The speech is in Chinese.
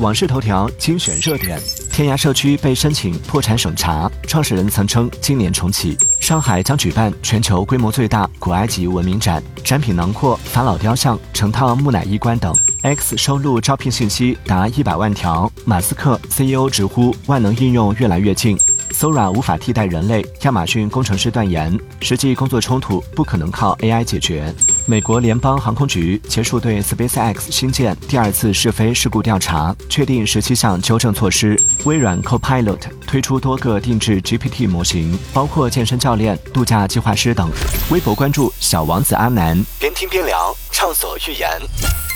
网视头条精选热点：天涯社区被申请破产审查，创始人曾称今年重启。上海将举办全球规模最大古埃及文明展，展品囊括法老雕像、成套木乃伊棺等。X 收录招聘信息达一百万条。马斯克 CEO 直呼万能应用越来越近。Sora 无法替代人类，亚马逊工程师断言，实际工作冲突不可能靠 AI 解决。美国联邦航空局结束对 SpaceX 新建第二次试飞事故调查，确定十七项纠正措施。微软 Copilot 推出多个定制 GPT 模型，包括健身教练、度假计划师等。微博关注小王子阿南，边听边聊，畅所欲言。